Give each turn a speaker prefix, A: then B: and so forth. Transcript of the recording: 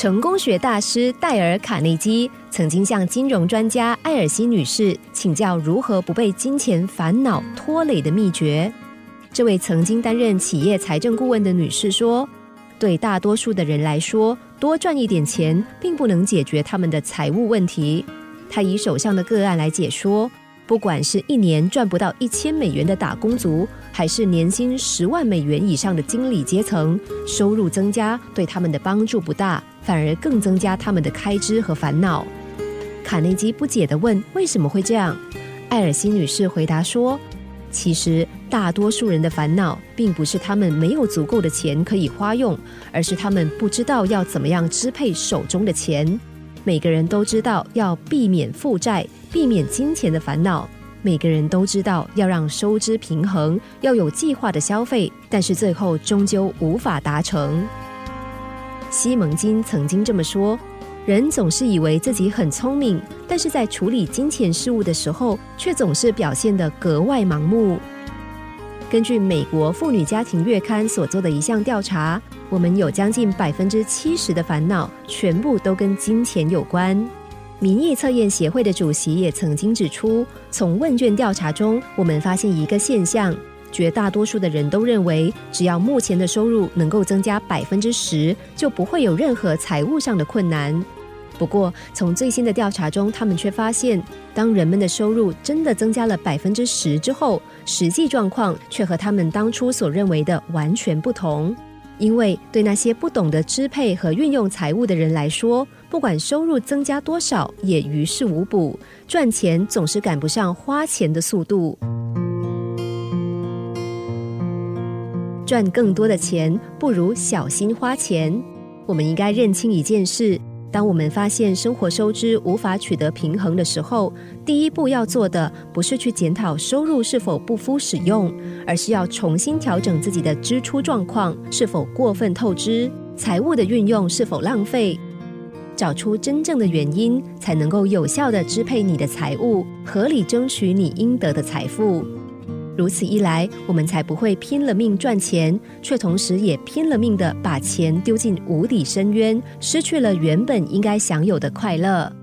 A: 成功学大师戴尔·卡内基曾经向金融专家艾尔西女士请教如何不被金钱烦恼拖累的秘诀。这位曾经担任企业财政顾问的女士说：“对大多数的人来说，多赚一点钱并不能解决他们的财务问题。”她以手上的个案来解说。不管是一年赚不到一千美元的打工族，还是年薪十万美元以上的经理阶层，收入增加对他们的帮助不大，反而更增加他们的开支和烦恼。卡内基不解地问：“为什么会这样？”艾尔西女士回答说：“其实大多数人的烦恼，并不是他们没有足够的钱可以花用，而是他们不知道要怎么样支配手中的钱。每个人都知道要避免负债。”避免金钱的烦恼，每个人都知道要让收支平衡，要有计划的消费，但是最后终究无法达成。西蒙金曾经这么说：“人总是以为自己很聪明，但是在处理金钱事务的时候，却总是表现得格外盲目。”根据美国妇女家庭月刊所做的一项调查，我们有将近百分之七十的烦恼，全部都跟金钱有关。民意测验协会的主席也曾经指出，从问卷调查中，我们发现一个现象：绝大多数的人都认为，只要目前的收入能够增加百分之十，就不会有任何财务上的困难。不过，从最新的调查中，他们却发现，当人们的收入真的增加了百分之十之后，实际状况却和他们当初所认为的完全不同。因为对那些不懂得支配和运用财务的人来说，不管收入增加多少，也于事无补。赚钱总是赶不上花钱的速度。赚更多的钱，不如小心花钱。我们应该认清一件事。当我们发现生活收支无法取得平衡的时候，第一步要做的不是去检讨收入是否不敷使用，而是要重新调整自己的支出状况是否过分透支，财务的运用是否浪费，找出真正的原因，才能够有效的支配你的财务，合理争取你应得的财富。如此一来，我们才不会拼了命赚钱，却同时也拼了命的把钱丢进无底深渊，失去了原本应该享有的快乐。